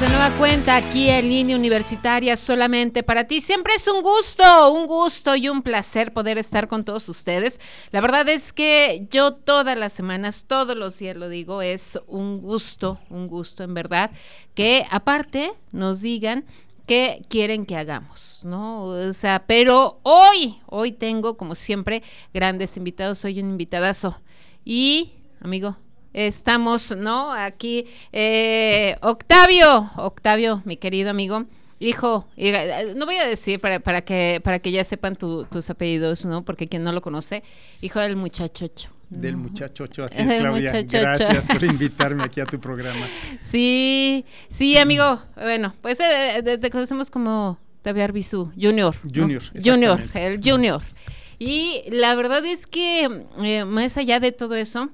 De nueva cuenta aquí en Línea Universitaria solamente para ti. Siempre es un gusto, un gusto y un placer poder estar con todos ustedes. La verdad es que yo todas las semanas, todos los días lo digo, es un gusto, un gusto en verdad, que aparte nos digan qué quieren que hagamos, ¿no? O sea, pero hoy, hoy tengo como siempre grandes invitados, soy un invitadazo. Y, amigo, estamos, ¿no? Aquí, eh, Octavio, Octavio, mi querido amigo. Hijo, eh, no voy a decir para, para que para que ya sepan tus apellidos, ¿no? Porque quien no lo conoce, hijo del muchachocho. Del muchachocho, así es, Claudia. Gracias por invitarme aquí a tu programa. Sí, sí, amigo. Bueno, pues eh, te conocemos como Taviar Bisú, Junior. Junior, Junior, el Junior. Y la verdad es que más allá de todo eso,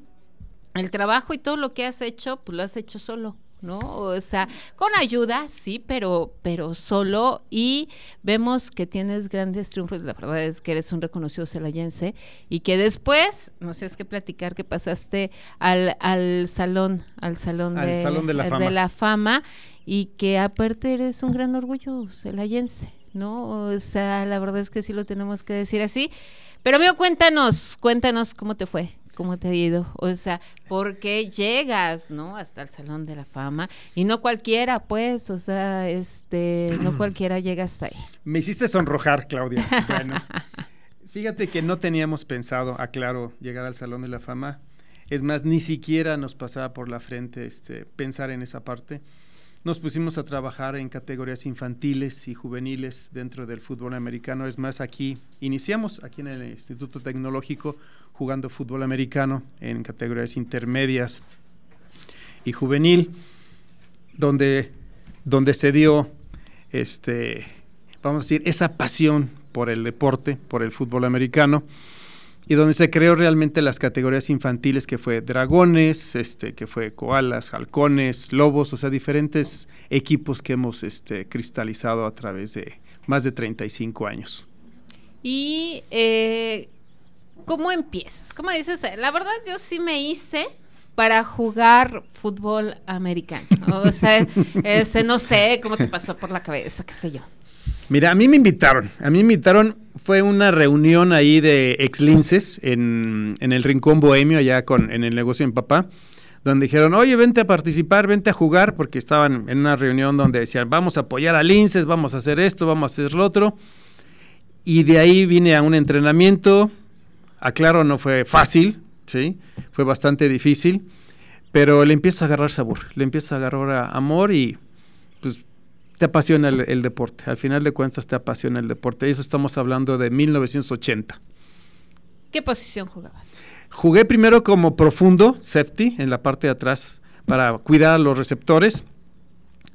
el trabajo y todo lo que has hecho, pues lo has hecho solo. ¿no? O sea, con ayuda, sí, pero, pero solo y vemos que tienes grandes triunfos, la verdad es que eres un reconocido celayense y que después, no sé, es que platicar que pasaste al, al salón, al salón, de, de, la de, la fama. y que aparte eres un gran orgullo celayense, ¿no? O sea, la verdad es que sí lo tenemos que decir así. Pero amigo, cuéntanos, cuéntanos cómo te fue, cómo te ha ido, o sea, porque llegas, ¿no? Hasta el Salón de la Fama y no cualquiera, pues, o sea, este, no cualquiera llega hasta ahí. Me hiciste sonrojar, Claudia. Bueno, fíjate que no teníamos pensado, aclaro, llegar al Salón de la Fama. Es más, ni siquiera nos pasaba por la frente este, pensar en esa parte. Nos pusimos a trabajar en categorías infantiles y juveniles dentro del fútbol americano. Es más, aquí iniciamos, aquí en el Instituto Tecnológico, jugando fútbol americano en categorías intermedias y juvenil, donde, donde se dio, este, vamos a decir, esa pasión por el deporte, por el fútbol americano, y donde se creó realmente las categorías infantiles, que fue dragones, este, que fue koalas, halcones, lobos, o sea, diferentes equipos que hemos este, cristalizado a través de más de 35 años. Y eh, ¿cómo empiezas? ¿Cómo dices? La verdad, yo sí me hice para jugar fútbol americano. O sea, ese, no sé cómo te pasó por la cabeza, qué sé yo. Mira, a mí me invitaron. A mí me invitaron, fue una reunión ahí de ex en, en el Rincón Bohemio, allá con, en el negocio mi papá, donde dijeron, oye, vente a participar, vente a jugar, porque estaban en una reunión donde decían, vamos a apoyar a Linces, vamos a hacer esto, vamos a hacer lo otro. Y de ahí vine a un entrenamiento, Aclaro, no fue fácil, ¿sí? Fue bastante difícil, pero le empieza a agarrar sabor, le empieza a agarrar amor y pues te apasiona el, deporte. Al final de cuentas te apasiona el deporte. Y eso estamos hablando de 1980. ¿Qué posición jugabas? Jugué primero como profundo, safety, en la parte de atrás, para cuidar a los receptores.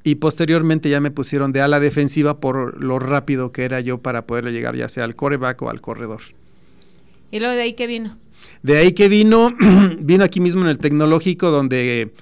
Y posteriormente ya me pusieron de ala defensiva por lo rápido que era yo para poderle llegar ya sea al coreback o al corredor. ¿Y luego de ahí qué vino? De ahí que vino, vino aquí mismo en el tecnológico donde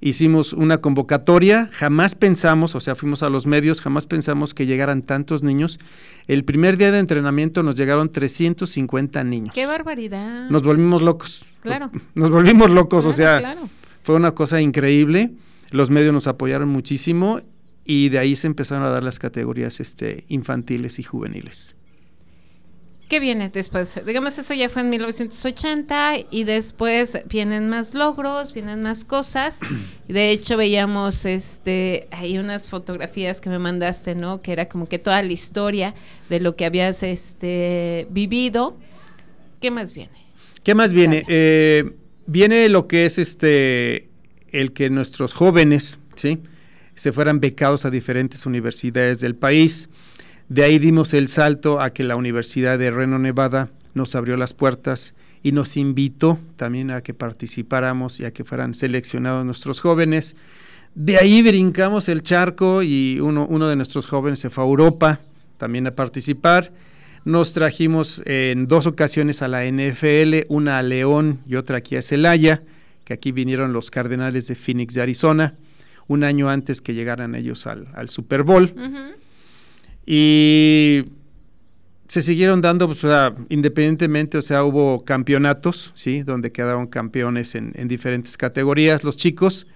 hicimos una convocatoria, jamás pensamos, o sea, fuimos a los medios, jamás pensamos que llegaran tantos niños. El primer día de entrenamiento nos llegaron 350 niños. ¡Qué barbaridad! Nos volvimos locos. Claro. Nos volvimos locos, o sea, fue una cosa increíble. Los medios nos apoyaron muchísimo y de ahí se empezaron a dar las categorías este, infantiles y juveniles. ¿Qué viene después? Digamos, eso ya fue en 1980 y después vienen más logros, vienen más cosas. De hecho, veíamos este, hay unas fotografías que me mandaste, ¿no? Que era como que toda la historia de lo que habías este, vivido. ¿Qué más viene? ¿Qué más viene? Eh, viene lo que es este, el que nuestros jóvenes, ¿sí? Se fueran becados a diferentes universidades del país. De ahí dimos el salto a que la Universidad de Reno, Nevada, nos abrió las puertas y nos invitó también a que participáramos y a que fueran seleccionados nuestros jóvenes. De ahí brincamos el charco y uno, de nuestros jóvenes se fue a Europa también a participar. Nos trajimos en dos ocasiones a la NFL, una a León y otra aquí a Celaya, que aquí vinieron los Cardenales de Phoenix de Arizona, un año antes que llegaran ellos al, Super Bowl. Y se siguieron dando, pues, independientemente, o sea, hubo campeonatos, ¿sí? Donde quedaron campeones en, diferentes categorías los chicos,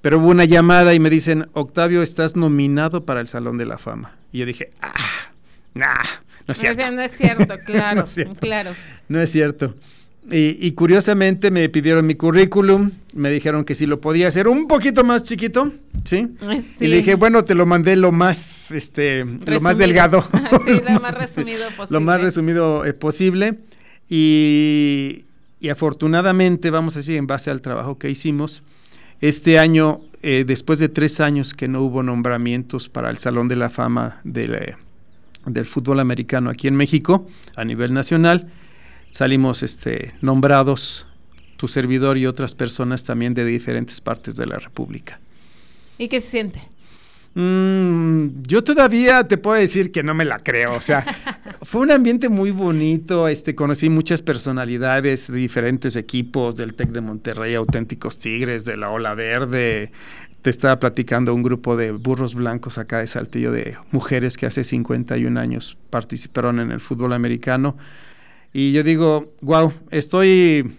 pero hubo una llamada y me dicen, Octavio, estás nominado para el Salón de la Fama. Y yo dije, ah, nah, no es cierto. No es cierto, claro, claro. No es cierto. Y, curiosamente me pidieron mi currículum, me dijeron que si lo podía hacer un poquito más chiquito, ¿sí? Y le dije, bueno, te lo mandé lo más, este, lo más delgado. sí, lo más resumido posible. lo más resumido eh, posible. Y, afortunadamente, vamos a decir, en base al trabajo que hicimos, este año, eh, después de tres años que no hubo nombramientos para el Salón de la Fama del fútbol americano aquí en México, a nivel nacional, salimos este, nombrados, tu servidor y otras personas también de diferentes partes de la República. ¿Y qué se siente? Mm, yo todavía te puedo decir que no me la creo, o sea, fue un ambiente muy bonito, este, conocí muchas personalidades de diferentes equipos, del TEC de Monterrey, Auténticos Tigres, de la Ola Verde, te estaba platicando un grupo de burros blancos acá de Saltillo, de mujeres que hace 51 años participaron en el fútbol americano, y yo digo, wow, estoy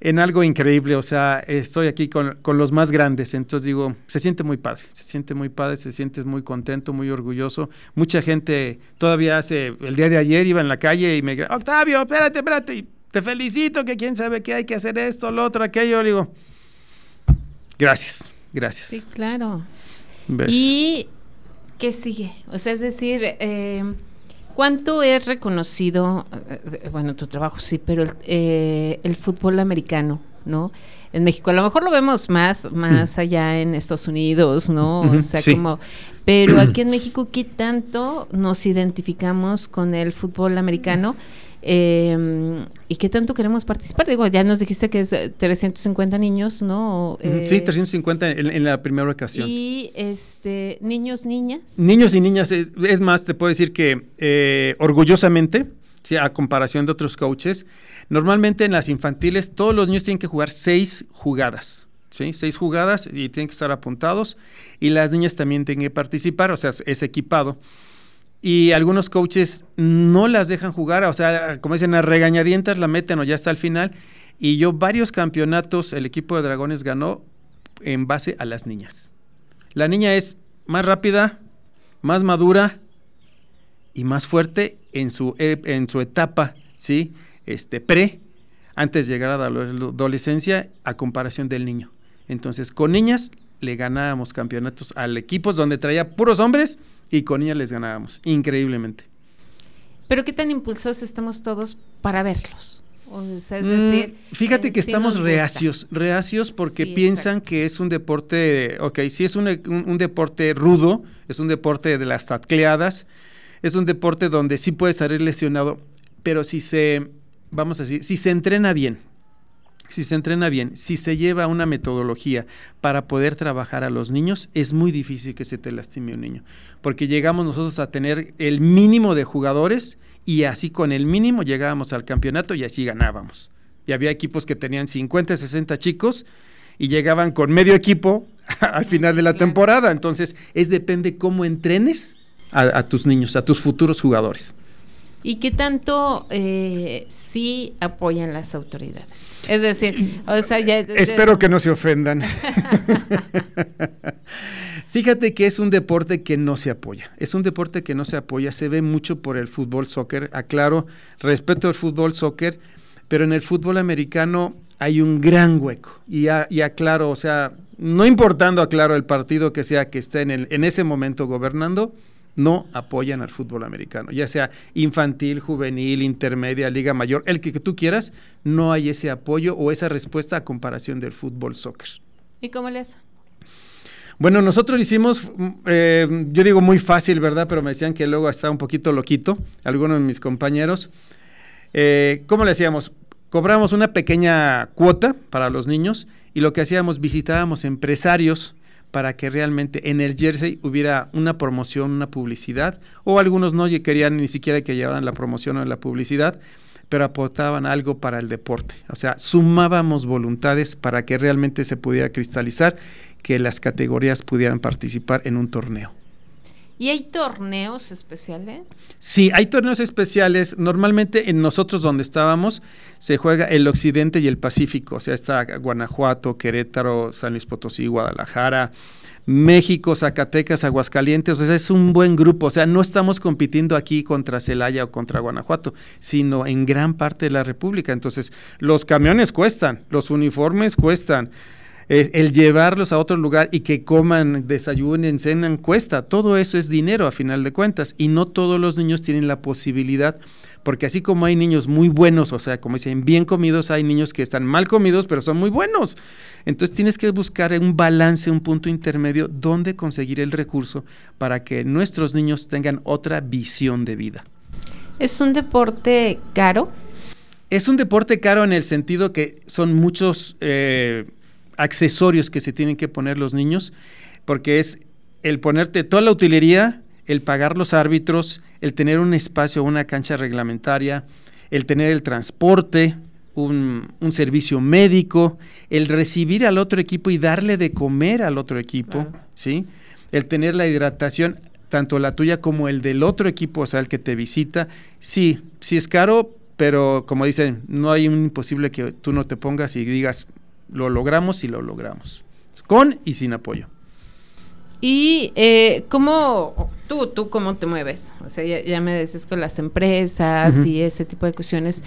en algo increíble, o sea, estoy aquí con, los más grandes, entonces digo, se siente muy padre, se siente muy padre, se siente muy contento, muy orgulloso. Mucha gente todavía hace, el día de ayer iba en la calle y me Octavio, espérate, espérate, y te felicito que quién sabe que hay que hacer esto, lo otro, aquello, le digo, gracias, gracias. Sí, claro. ¿Y qué sigue? O sea, es decir, eh, ¿Cuánto es reconocido, eh, bueno, tu trabajo sí, pero el, eh, el, fútbol americano, ¿no? En México, a lo mejor lo vemos más, más mm. allá en Estados Unidos, ¿no? o sea, como, pero aquí en México, ¿qué tanto nos identificamos con el fútbol americano? Eh, ¿Y qué tanto queremos participar? Digo, ya nos dijiste que es 350 niños, ¿no? Eh, sí, 350 en, la primera ocasión. ¿Y este, niños, niñas? Niños y niñas, es, más, te puedo decir que eh, orgullosamente, ¿sí? a comparación de otros coaches, normalmente en las infantiles todos los niños tienen que jugar seis jugadas. ¿Sí? Seis jugadas y tienen que estar apuntados y las niñas también tienen que participar, o sea, es equipado y algunos coaches no las dejan jugar, o sea, como dicen, a regañadientas la meten o ya está al final. Y yo varios campeonatos, el equipo de Dragones ganó en base a las niñas. La niña es más rápida, más madura y más fuerte en su, e, en su etapa, ¿sí? Este, pre, antes de llegar a la adolescencia, a comparación del niño. Entonces, con niñas le ganábamos campeonatos al equipos donde traía puros hombres y con ella les ganábamos, increíblemente. Pero qué tan impulsados estamos todos para verlos. O sea, es mm, fíjate eh, que estamos reacios, reacios porque piensan que es un deporte, ok, sí es un, deporte rudo, es un deporte de las tacleadas, es un deporte donde sí puede salir lesionado, pero si se, vamos a decir, si se entrena bien, si se entrena bien, si se lleva una metodología para poder trabajar a los niños, es muy difícil que se te lastime un niño, porque llegamos nosotros a tener el mínimo de jugadores y así con el mínimo llegábamos al campeonato y así ganábamos. Y había equipos que tenían 50, 60 chicos y llegaban con medio equipo al final de la temporada. Entonces, es depende cómo entrenes a tus niños, a tus futuros jugadores. ¿Y qué tanto eh, sí apoyan las autoridades? Es decir, o sea, ya, Espero que no se ofendan. Fíjate que es un deporte que no se apoya. Es un deporte que no se apoya. Se ve mucho por el fútbol, soccer. Aclaro, respeto al fútbol, soccer, pero en el fútbol americano hay un gran hueco. Y, y aclaro, o sea, no importando, aclaro, el partido que sea que esté en, el, en ese momento gobernando, no apoyan al fútbol americano, ya sea infantil, juvenil, intermedia, liga mayor, el que, tú quieras, no hay ese apoyo o esa respuesta a comparación del fútbol soccer. ¿Y cómo le hace? Bueno, nosotros lo hicimos, mm, eh, yo digo muy fácil, ¿verdad? Pero me decían que luego estaba un poquito loquito, algunos de mis compañeros. Eh, ¿Cómo le hacíamos? Cobramos una pequeña cuota para los niños y lo que hacíamos, visitábamos empresarios para que realmente en el jersey hubiera una promoción, una publicidad, o algunos no querían ni siquiera que llevaran la promoción o la publicidad, pero aportaban algo para el deporte. O sea, sumábamos voluntades para que realmente se pudiera cristalizar que las categorías pudieran participar en un torneo. ¿Y hay torneos especiales? Sí, hay torneos especiales. Normalmente en nosotros donde estábamos se juega el occidente y el Pacífico. O sea, está Guanajuato, Querétaro, San Luis Potosí, Guadalajara, México, Zacatecas, Aguascalientes. O sea, es un buen grupo. O sea, no estamos compitiendo aquí contra Celaya o contra Guanajuato, sino en gran parte de la República. Entonces, los camiones cuestan, los uniformes cuestan el llevarlos a otro lugar y que coman, desayunen, cenan, cuesta. Todo eso es dinero a final de cuentas y no todos los niños tienen la posibilidad porque así como hay niños muy buenos, o sea, como dicen, bien comidos, hay niños que están mal comidos, pero son muy buenos. Entonces tienes que buscar un balance, un punto intermedio, donde conseguir el recurso para que nuestros niños tengan otra visión de vida. ¿Es un deporte caro? Es un deporte caro en el sentido que son muchos... Eh, accesorios que se tienen que poner los niños, porque es el ponerte toda la utilería, el pagar los árbitros, el tener un espacio, una cancha reglamentaria, el tener el transporte, un, servicio médico, el recibir al otro equipo y darle de comer al otro equipo, ¿sí? El tener la hidratación, tanto la tuya como el del otro equipo, o sea, el que te visita. Sí, sí es caro, pero como dicen, no hay un imposible que tú no te pongas y digas, lo logramos y lo logramos, con y sin apoyo. ¿Y eh, cómo, tú, tú cómo te mueves? O sea, ya, me decís con las empresas y ese tipo de cuestiones,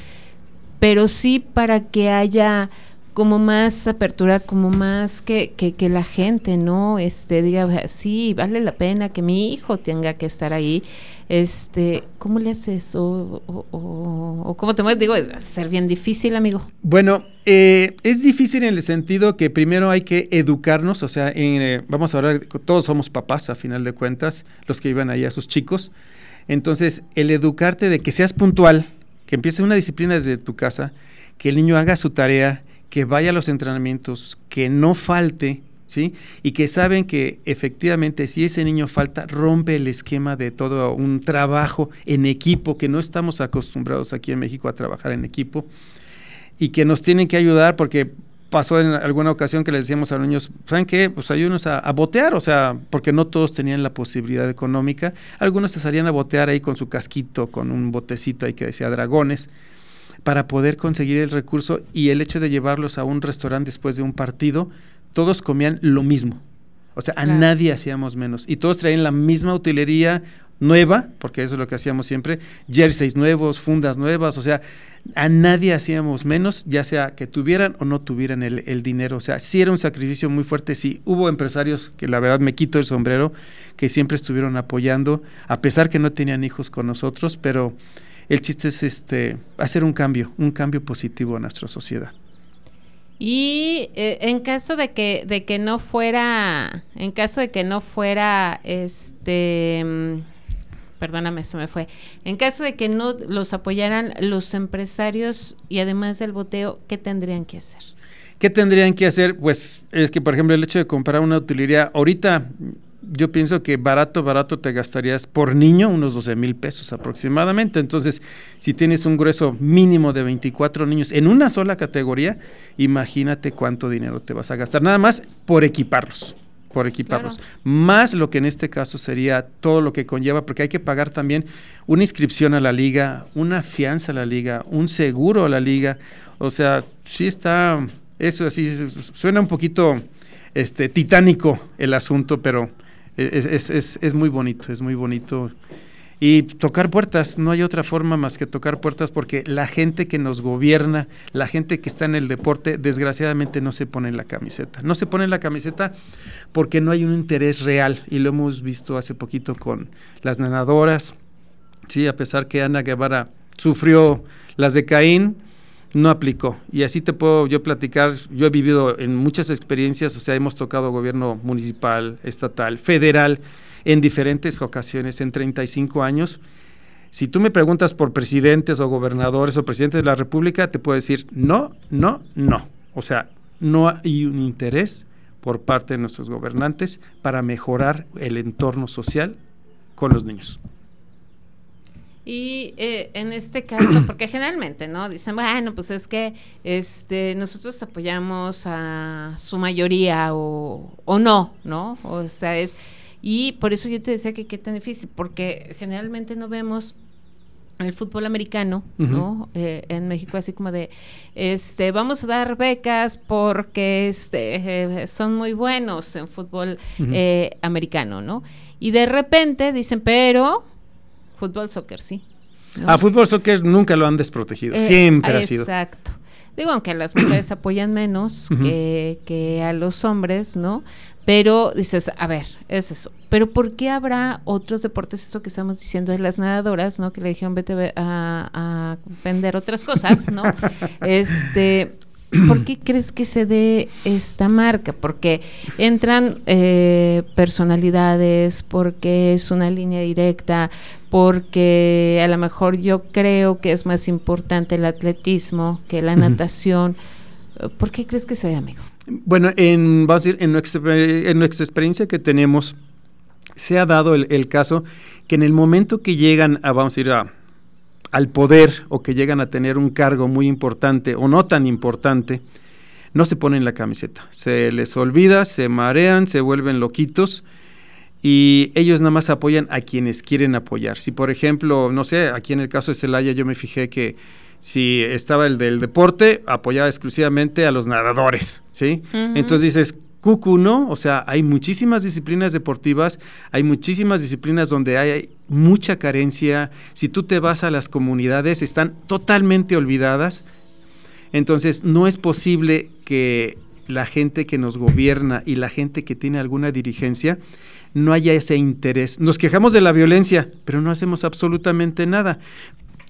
pero sí para que haya como más apertura, como más que, que, que, la gente, ¿no? Este, diga, sí, vale la pena que mi hijo tenga que estar ahí. Este, ¿cómo le haces? O, o, cómo te mueves? Digo, ser bien difícil, amigo. Bueno, eh, es difícil en el sentido que primero hay que educarnos, o sea, eh, vamos a hablar, todos somos papás a final de cuentas, los que iban ahí a sus chicos. Entonces, el educarte de que seas puntual, que empiece una disciplina desde tu casa, que el niño haga su tarea, que vaya a los entrenamientos, que no falte, Y que saben que efectivamente si ese niño falta, rompe el esquema de todo un trabajo en equipo, que no estamos acostumbrados aquí en México a trabajar en equipo, y que nos tienen que ayudar porque pasó en alguna ocasión que les decíamos a los niños, ¿saben qué? Pues ayúdenos a, a, botear, o sea, porque no todos tenían la posibilidad económica. Algunos se salían a botear ahí con su casquito, con un botecito ahí que decía dragones, para poder conseguir el recurso y el hecho de llevarlos a un restaurante después de un partido, todos comían lo mismo. O sea, a nadie hacíamos menos. Y todos traían la misma utilería nueva, porque eso es lo que hacíamos siempre, jerseys nuevos, fundas nuevas, o sea, a nadie hacíamos menos, ya sea que tuvieran o no tuvieran el, el, dinero. O sea, sí era un sacrificio muy fuerte, sí hubo empresarios que la verdad me quito el sombrero, que siempre estuvieron apoyando, a pesar que no tenían hijos con nosotros, pero el chiste es este hacer un cambio, un cambio positivo a nuestra sociedad. Y eh, en caso de que de que no fuera, en caso de que no fuera, este, mm, perdóname, se me fue. En caso de que no los apoyaran los empresarios y además del boteo, ¿qué tendrían que hacer? ¿Qué tendrían que hacer? Pues es que, por ejemplo, el hecho de comprar una utilería, ahorita yo pienso que barato, barato te gastarías por niño unos 12 mil pesos aproximadamente. Entonces, si tienes un grueso mínimo de 24 niños en una sola categoría, imagínate cuánto dinero te vas a gastar. Nada más por equiparlos por equiparlos. Más lo que en este caso sería todo lo que conlleva, porque hay que pagar también una inscripción a la liga, una fianza a la liga, un seguro a la liga. O sea, sí está, eso así, suena un poquito este, titánico el asunto, pero es, es, es, muy bonito, es muy bonito. Y tocar puertas, no hay otra forma más que tocar puertas porque la gente que nos gobierna, la gente que está en el deporte, desgraciadamente no se pone en la camiseta. No se pone en la camiseta porque no hay un interés real y lo hemos visto hace poquito con las nadadoras. Sí, a pesar que Ana Guevara sufrió las de Caín, no aplicó. Y así te puedo yo platicar, yo he vivido en muchas experiencias, o sea, hemos tocado gobierno municipal, estatal, federal, en diferentes ocasiones, en 35 años. Si tú me preguntas por presidentes o gobernadores o presidentes de la República, te puedo decir no, no, no. O sea, no hay un interés por parte de nuestros gobernantes para mejorar el entorno social con los niños. Y eh, en este caso, porque generalmente, ¿no? Dicen, bueno, pues es que este, nosotros apoyamos a su mayoría o, o no, ¿no? O sea, es... Y por eso yo te decía que qué tan difícil, porque generalmente no vemos el fútbol americano, ¿no? Eh, en México así como de, este, vamos a dar becas porque este, eh, son muy buenos en fútbol eh, americano, ¿no? Y de repente dicen, pero fútbol, soccer, sí. A fútbol, soccer nunca lo han desprotegido, siempre ha sido. Exacto. Digo, aunque las mujeres apoyan menos que, que a los hombres, ¿no? Pero dices, a ver, es eso. Pero ¿por qué habrá otros deportes, eso que estamos diciendo de las nadadoras, ¿no? Que le dijeron vete a, a vender otras cosas, ¿no? este, ¿por qué crees que se dé esta marca? Porque entran eh, personalidades, porque es una línea directa, porque a lo mejor yo creo que es más importante el atletismo que la natación. ¿Por qué crees que se dé, amigo? Bueno, en, vamos a decir, en nuestra, en nuestra experiencia que tenemos, se ha dado el, caso que en el momento que llegan a, vamos a ir al poder o que llegan a tener un cargo muy importante o no tan importante, no se ponen la camiseta. Se les olvida, se marean, se vuelven loquitos y ellos nada más apoyan a quienes quieren apoyar. Si por ejemplo, no sé, aquí en el caso de Celaya yo me fijé que si estaba el del deporte, apoyaba exclusivamente a los nadadores, ¿sí? Entonces dices, cucu, ¿no? O sea, hay muchísimas disciplinas deportivas, hay muchísimas disciplinas donde hay mucha carencia. Si tú te vas a las comunidades, están totalmente olvidadas. Entonces, no es posible que la gente que nos gobierna y la gente que tiene alguna dirigencia no haya ese interés. Nos quejamos de la violencia, pero no hacemos absolutamente nada.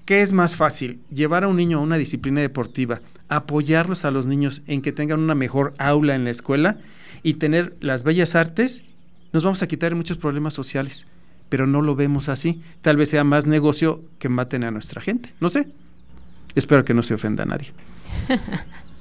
¿Qué es más fácil? Llevar a un niño a una disciplina deportiva, apoyarlos a los niños en que tengan una mejor aula en la escuela y tener las bellas artes, nos vamos a quitar muchos problemas sociales, pero no lo vemos así. Tal vez sea más negocio que maten a nuestra gente, no sé. Espero que no se ofenda a nadie.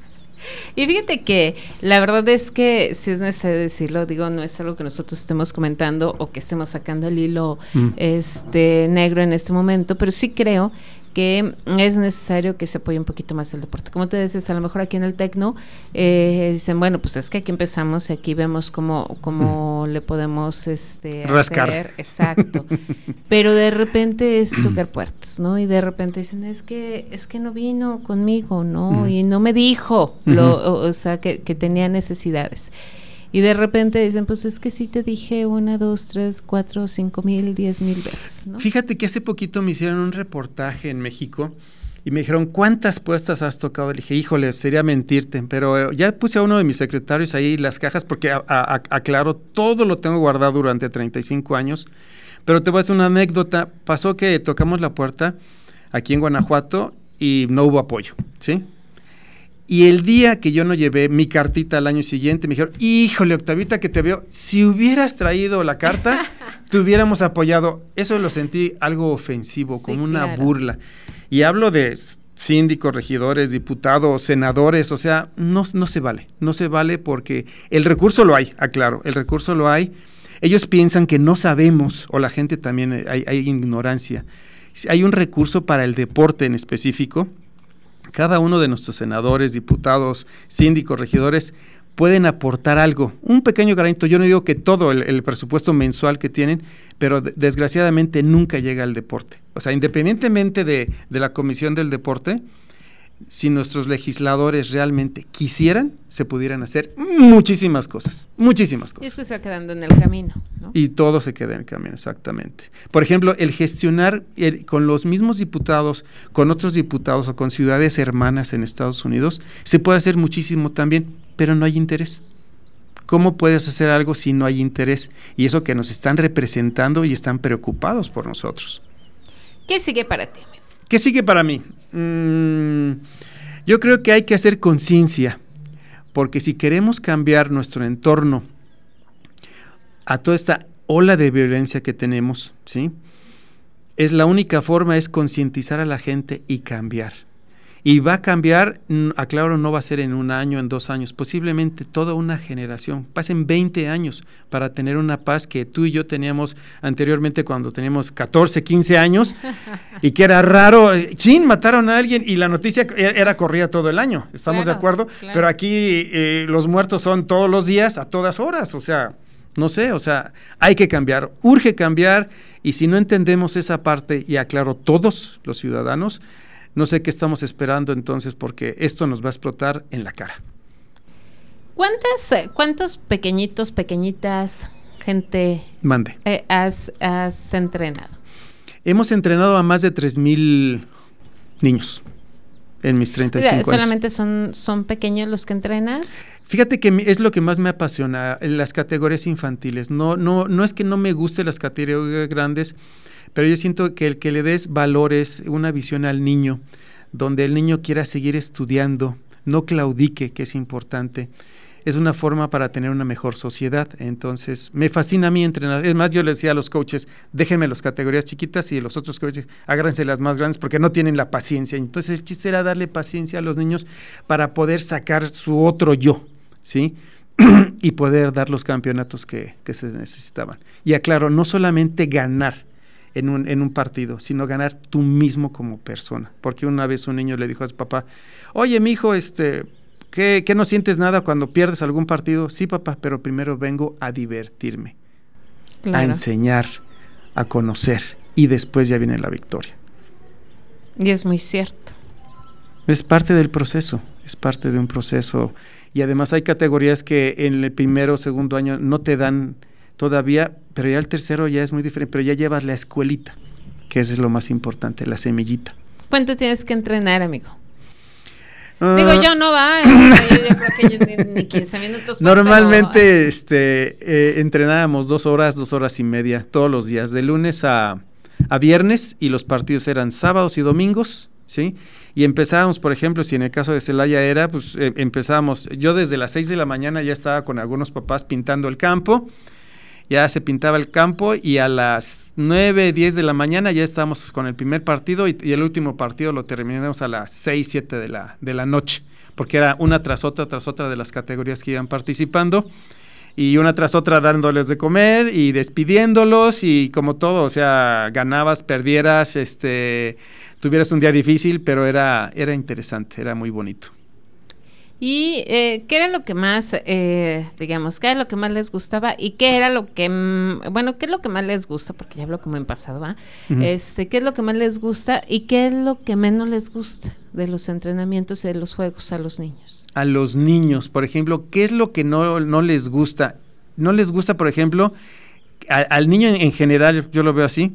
Y fíjate que la verdad es que si es necesario decirlo, digo, no es algo que nosotros estemos comentando o que estemos sacando el hilo mm. este negro en este momento, pero sí creo que es necesario que se apoye un poquito más el deporte. Como te dices, a lo mejor aquí en el Tecno eh, dicen, bueno, pues es que aquí empezamos y aquí vemos cómo, cómo mm. le podemos este, rascar. Exacto. Pero de repente es tocar puertas, ¿no? Y de repente dicen, es que, es que no vino conmigo, ¿no? Mm. Y no me dijo, lo, o, sea, que, que tenía necesidades. Y de repente dicen, pues es que sí te dije una, dos, tres, cuatro, cinco mil, diez mil veces. Fíjate que hace poquito me hicieron un reportaje en México y me dijeron, ¿cuántas puestas has tocado? Le dije, híjole, sería mentirte, pero eh, ya puse a uno de mis secretarios ahí las cajas porque aclaro, todo lo tengo guardado durante 35 años. Pero te voy a hacer una anécdota. Pasó que tocamos la puerta aquí en Guanajuato y no hubo apoyo, ¿sí? Y el día que yo no llevé mi cartita al año siguiente, me dijeron, híjole, Octavita, que te veo, si hubieras traído la carta, te hubiéramos apoyado. Eso lo sentí algo ofensivo, como una burla. Y hablo de síndicos, regidores, diputados, senadores, o sea, no, no se vale, no se vale porque el recurso lo hay, aclaro, el recurso lo hay. Ellos piensan que no sabemos, o la gente también, eh, hay, hay ignorancia. Hay un recurso para el deporte en específico, cada uno de nuestros senadores, diputados, síndicos, regidores, pueden aportar algo, un pequeño granito. Yo no digo que todo el, presupuesto mensual que tienen, pero desgraciadamente nunca llega al deporte. O sea, independientemente de, de la Comisión del Deporte, si nuestros legisladores realmente quisieran, se pudieran hacer muchísimas cosas, muchísimas cosas. Y esto se va quedando en el camino. Y todo se queda en el camino, exactamente. Por ejemplo, el gestionar con los mismos diputados, con otros diputados o con ciudades hermanas en Estados Unidos, se puede hacer muchísimo también, pero no hay interés. ¿Cómo puedes hacer algo si no hay interés? Y eso que nos están representando y están preocupados por nosotros. ¿Qué sigue para ti? ¿Qué sigue para mí? Mm, yo creo que hay que hacer conciencia, porque si queremos cambiar nuestro entorno a toda esta ola de violencia que tenemos, ¿sí? Es la única forma es concientizar a la gente y cambiar. Y va a cambiar, aclaro, no va a ser en un año, en dos años, posiblemente toda una generación. Pasen 20 años para tener una paz que tú y yo teníamos anteriormente cuando teníamos 14, 15 años y que era raro. Chin, mataron a alguien y la noticia e-, era corrida todo el año. ¿Estamos de acuerdo? Pero aquí eh, los muertos son todos los días, a todas horas. O sea, no sé, o sea, hay que cambiar, urge cambiar. Y si no entendemos esa parte, y aclaro, todos los ciudadanos, no sé qué estamos esperando entonces porque esto nos va a explotar en la cara. ¿Cuántas, eh, ¿Cuántos pequeñitos, pequeñitas, gente Mande. Eh, has, has, entrenado? Hemos entrenado a más de 3.000 niños en mis 35 años. ¿Solamente son, son pequeños los que entrenas? Fíjate que es lo que más me apasiona, las categorías infantiles. No, no, no es que no me gusten las categorías grandes, pero yo siento que el que le des valores, una visión al niño, donde el niño quiera seguir estudiando, no claudique, que es importante, es una forma para tener una mejor sociedad. Entonces, me fascina a mí entrenar. Es más, yo le decía a los coaches, déjenme las categorías chiquitas y los otros coaches, agárrense las más grandes porque no tienen la paciencia. Entonces, el chiste era darle paciencia a los niños para poder sacar su otro yo, ¿sí? y poder dar los campeonatos que, que se necesitaban. Y aclaro, no solamente ganar, en un, en un partido, sino ganar tú mismo como persona. Porque una vez un niño le dijo a su papá, oye, mi hijo, este, ¿qué, ¿qué no sientes nada cuando pierdes algún partido? Sí, papá, pero primero vengo a divertirme, a enseñar, a conocer, y después ya viene la victoria. Y es muy cierto. Es parte del proceso, es parte de un proceso. Y además hay categorías que en el primero o segundo año no te dan todavía, pero ya el tercero ya es muy diferente, pero ya llevas la escuelita, que eso es lo más importante, la semillita. ¿Cuánto tienes que entrenar, amigo? Ah. Digo, yo no va, yo, creo que ni, 15 minutos. Normalmente este, eh, entrenábamos dos horas, dos horas y media todos los días, de lunes a, a viernes y los partidos eran sábados y domingos, ¿sí? Y empezábamos, por ejemplo, si en el caso de Celaya era, pues eh, empezábamos, yo desde las 6 de la mañana ya estaba con algunos papás pintando el campo, ya se pintaba el campo y a las 9, 10 de la mañana ya estábamos con el primer partido y, el último partido lo terminamos a las 6, 7 de la, de la noche, porque era una tras otra, tras otra de las categorías que iban participando y una tras otra dándoles de comer y despidiéndolos y como todo, o sea, ganabas, perdieras, este, tuvieras un día difícil, pero era, era interesante, era muy bonito. ¿Y eh, qué era lo que más, eh, digamos, qué era lo que más les gustaba y qué era lo que, mm, bueno, qué es lo que más les gusta, porque ya hablo como en pasado, este, ¿Qué es lo que más les gusta y qué es lo que menos les gusta de los entrenamientos y de los juegos a los niños? A los niños, por ejemplo, ¿qué es lo que no, no les gusta? No les gusta, por ejemplo, al niño en general, yo lo veo así,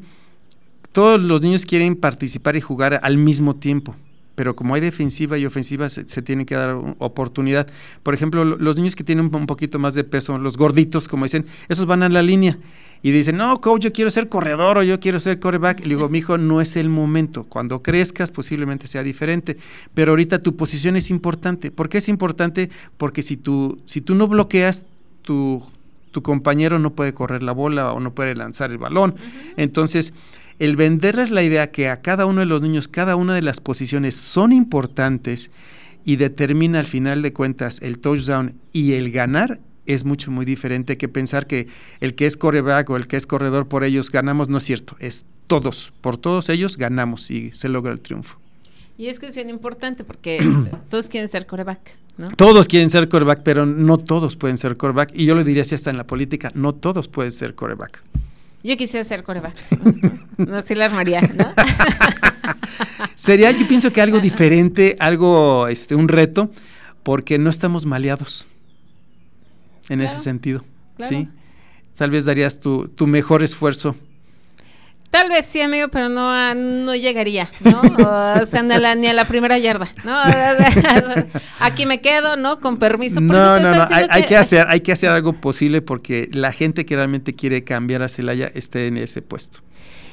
todos los niños quieren participar y jugar al mismo tiempo pero como hay defensiva y ofensiva, se, tiene que dar oportunidad. Por ejemplo, los niños que tienen un, poquito más de peso, los gorditos, como dicen, esos van a la línea y dicen, no, coach, yo quiero ser corredor o yo quiero ser coreback. Y le digo, mi hijo, no es el momento. Cuando crezcas, posiblemente sea diferente. Pero ahorita tu posición es importante. ¿Por qué es importante? Porque si tú, si tú no bloqueas, tu, tu compañero no puede correr la bola o no puede lanzar el balón. Entonces, el venderles la idea que a cada uno de los niños, cada una de las posiciones son importantes y determina al final de cuentas el touchdown y el ganar es mucho, muy diferente que pensar que el que es coreback o el que es corredor por ellos ganamos, no es cierto, es todos, por todos ellos ganamos y se logra el triunfo. Y es que es bien importante porque todos quieren ser coreback, ¿no? Todos quieren ser coreback, pero no todos pueden ser coreback. Y yo lo diría así hasta en la política, no todos pueden ser coreback. Yo quisiera ser coreback. no sé la armaría, ¿no? Sería, yo pienso que algo diferente, algo, este, un reto, porque no estamos maleados en ese sentido. ¿sí? Tal vez darías tu, tu mejor esfuerzo Tal vez sí, amigo, pero no, no llegaría, ¿no? O sea, ni a, la, ni a la primera yarda, ¿no? Aquí me quedo, ¿no? Con permiso. no, no, no, hay, que... hacer, hay que hacer algo posible porque la gente que realmente quiere cambiar a Celaya esté en ese puesto.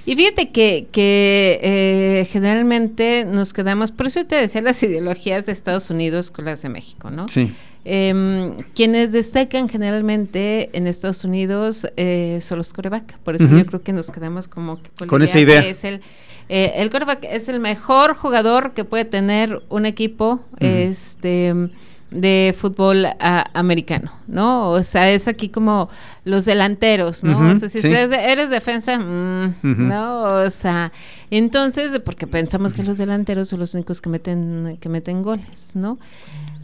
Y fíjate que, que eh, generalmente nos quedamos, por eso te decía las ideologías de Estados Unidos con las de México, ¿no? Sí. Eh, quienes destacan generalmente en Estados Unidos eh, son los coreback. Por eso yo creo que nos quedamos como con esa idea. es el, eh, el quarterback es el mejor jugador que puede tener un equipo este de fútbol americano, ¿no? O sea, es aquí como los delanteros, ¿no? o sea, si eres, defensa, mm, ¿no? O sea, entonces, porque pensamos que los delanteros son los únicos que meten, que meten goles, ¿no?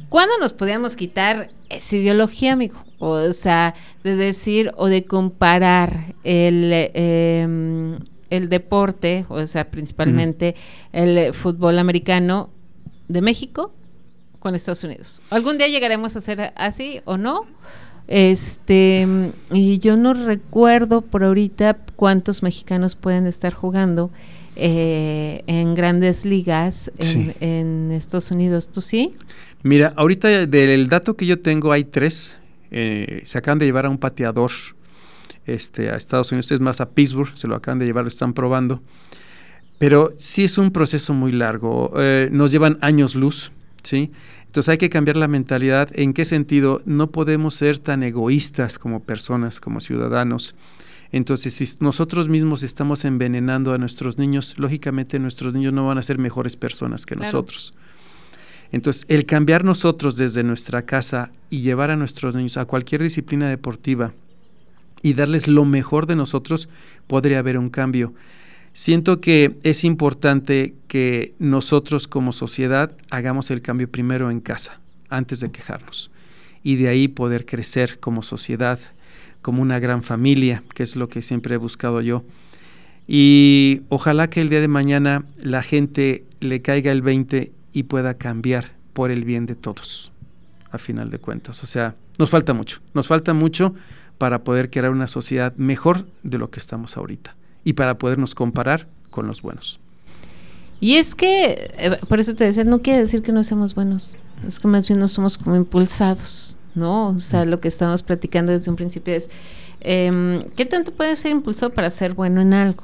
¿Cuándo nos podíamos quitar esa ideología, amigo? O sea, de decir o de comparar el, em, el deporte, o sea, principalmente el fútbol americano de México con Estados Unidos. ¿Algún día llegaremos a ser así o no? Este, y yo no recuerdo por ahorita cuántos mexicanos pueden estar jugando eh, en grandes ligas en, Estados Unidos. ¿Tú sí? Mira, ahorita del dato que yo tengo hay tres. Eh, se acaban de llevar a un pateador este, a Estados Unidos, es más a Pittsburgh, se lo acaban de llevar, lo están probando. Pero sí es un proceso muy largo, eh, nos llevan años luz, ¿sí? Entonces hay que cambiar la mentalidad. ¿En qué sentido? No podemos ser tan egoístas como personas, como ciudadanos. Entonces, si nosotros mismos estamos envenenando a nuestros niños, lógicamente nuestros niños no van a ser mejores personas que nosotros. Entonces, el cambiar nosotros desde nuestra casa y llevar a nuestros niños a cualquier disciplina deportiva y darles lo mejor de nosotros, podría haber un cambio. Siento que es importante que nosotros como sociedad hagamos el cambio primero en casa, antes de quejarnos, y de ahí poder crecer como sociedad, como una gran familia, que es lo que siempre he buscado yo. Y ojalá que el día de mañana la gente le caiga el 20 y pueda cambiar por el bien de todos, a final de cuentas. O sea, nos falta mucho, nos falta mucho para poder crear una sociedad mejor de lo que estamos ahorita y para podernos comparar con los buenos. Y es que, eh, por eso te decía, no quiere decir que no seamos buenos, es que más bien no somos como impulsados, ¿no? O sea, lo que estamos platicando desde un principio es, eh, ¿qué tanto puede ser impulsado para ser bueno en algo?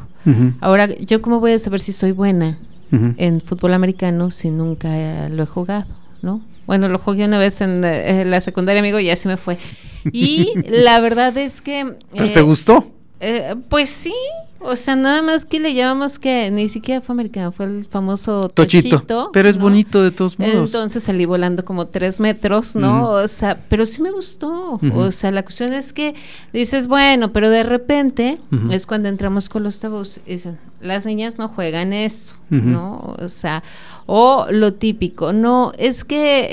Ahora, ¿yo cómo voy a saber si soy buena en fútbol americano si nunca lo he jugado, ¿no? Bueno, lo jugué una vez en, eh, la secundaria, amigo, y así me fue. Y la verdad es que... ¿Pero te gustó? Eh, pues sí, o sea, nada más que le llamamos que ni siquiera fue americano, fue el famoso Tochito. pero es bonito de todos modos. Entonces salí volando como tres metros, ¿no? O sea, pero sí me gustó. O sea, la cuestión es que dices, bueno, pero de repente es cuando entramos con los tabús y dicen, las niñas no juegan eso, ¿no? O sea, o lo típico, no, es que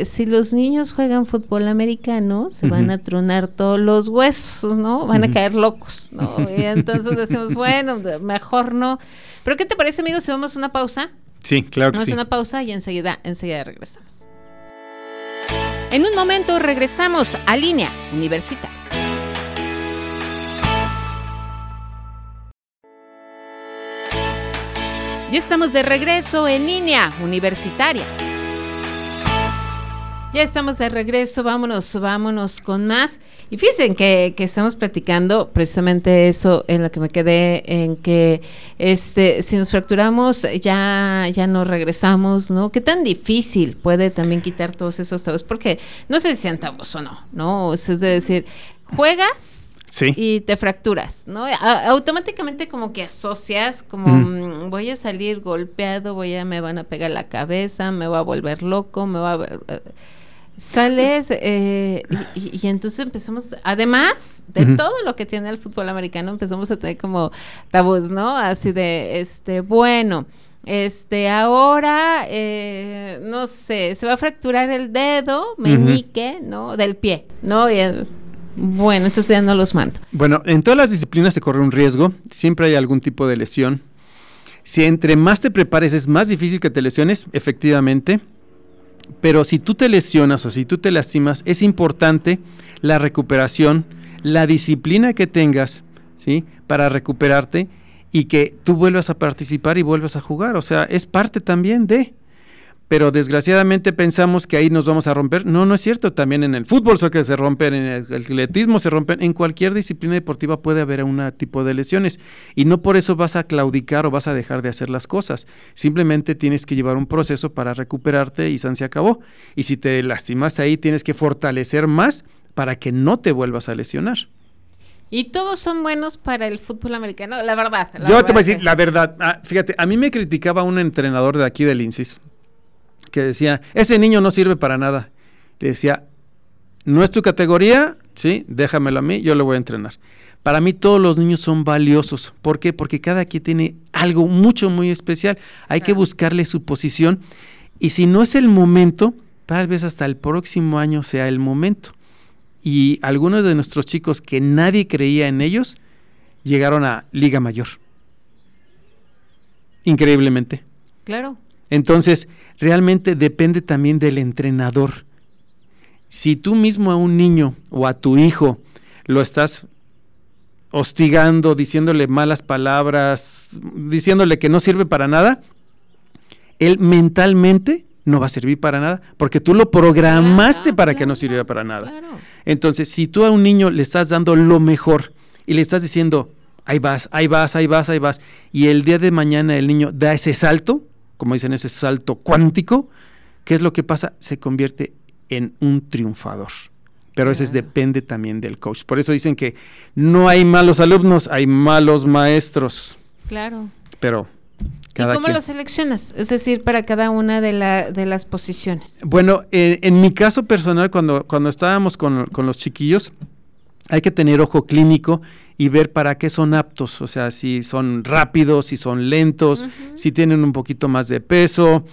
eh, si los niños juegan fútbol americano, se van a tronar todos los huesos, ¿no? Van a caer locos, ¿no? Y entonces decimos, bueno, mejor no. Pero ¿qué te parece, amigos, si vamos a una pausa? Sí, claro que vamos sí. una pausa y enseguida, enseguida regresamos. En un momento regresamos a línea universitaria. Ya estamos de regreso en línea universitaria. Ya estamos de regreso, vámonos, vámonos con más. Y fíjense que, que, estamos platicando precisamente eso en lo que me quedé, en que este, si nos fracturamos ya, ya no regresamos, ¿no? ¿Qué tan difícil puede también quitar todos esos tabús? Porque no sé si sean o no, ¿no? Es de decir, juegas y te fracturas, ¿no? automáticamente como que asocias, como mm, voy a salir golpeado, voy a, me van a pegar la cabeza, me voy a volver loco, me va a... Eh, sales eh, y, entonces empezamos, además de todo lo que tiene el fútbol americano, empezamos a tener como tabús, ¿no? Así de, este, bueno, este, ahora, eh, no sé, se va a fracturar el dedo, meñique, ¿no? Del pie, ¿no? Y, bueno, entonces ya no los mando. Bueno, en todas las disciplinas se corre un riesgo, siempre hay algún tipo de lesión. Si entre más te prepares es más difícil que te lesiones, efectivamente. Pero si tú te lesionas o si tú te lastimas, es importante la recuperación, la disciplina que tengas, ¿sí? Para recuperarte y que tú vuelvas a participar y vuelvas a jugar. O sea, es parte también de pero desgraciadamente pensamos que ahí nos vamos a romper. No, no es cierto. También en el fútbol que se rompen, en el atletismo se rompen, en cualquier disciplina deportiva puede haber un tipo de lesiones y no por eso vas a claudicar o vas a dejar de hacer las cosas. Simplemente tienes que llevar un proceso para recuperarte y San se acabó. Y si te lastimas ahí, tienes que fortalecer más para que no te vuelvas a lesionar. Y todos son buenos para el fútbol americano, la verdad. Yo te voy a decir la verdad. Ah, fíjate, a mí me criticaba un entrenador de aquí del INSIS que decía, ese niño no sirve para nada. Le decía, no es tu categoría, sí, déjamelo a mí, yo lo voy a entrenar. Para mí todos los niños son valiosos. ¿Por qué? Porque cada quien tiene algo mucho, muy especial. Hay que buscarle su posición. Y si no es el momento, tal vez hasta el próximo año sea el momento. Y algunos de nuestros chicos que nadie creía en ellos, llegaron a Liga Mayor. Increíblemente. Claro. Entonces, realmente depende también del entrenador. Si tú mismo a un niño o a tu hijo lo estás hostigando, diciéndole malas palabras, diciéndole que no sirve para nada, él mentalmente no va a servir para nada, porque tú lo programaste para que no sirviera para nada. Entonces, si tú a un niño le estás dando lo mejor y le estás diciendo, ahí vas, ahí vas, ahí vas, ahí vas, y el día de mañana el niño da ese salto, como dicen, ese salto cuántico, ¿qué es lo que pasa? Se convierte en un triunfador. Pero eso depende también del coach. Por eso dicen que no hay malos alumnos, hay malos maestros. Claro. Pero ¿Y cómo lo seleccionas? Es decir, para cada una de, la, de las posiciones. Bueno, en mi caso personal, cuando, cuando estábamos con, con, los chiquillos, hay que tener ojo clínico y ver para qué son aptos, o sea, si son rápidos, si son lentos, si tienen un poquito más de peso,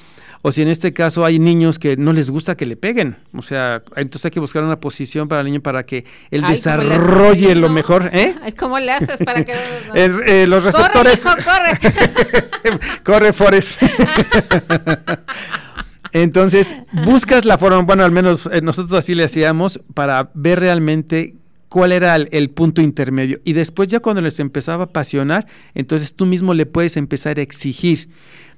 o si en este caso hay niños que no les gusta que le peguen. O sea, entonces hay que buscar una posición para el niño para que él desarrolle lo mejor. ¿eh? ¿Cómo le haces para que... Eh, los receptores... Corre, corre. corre, Forrest. entonces, buscas la forma, bueno, al menos eh, nosotros así le hacíamos, para ver realmente cuál era el, punto intermedio. Y después ya cuando les empezaba a apasionar, entonces tú mismo le puedes empezar a exigir.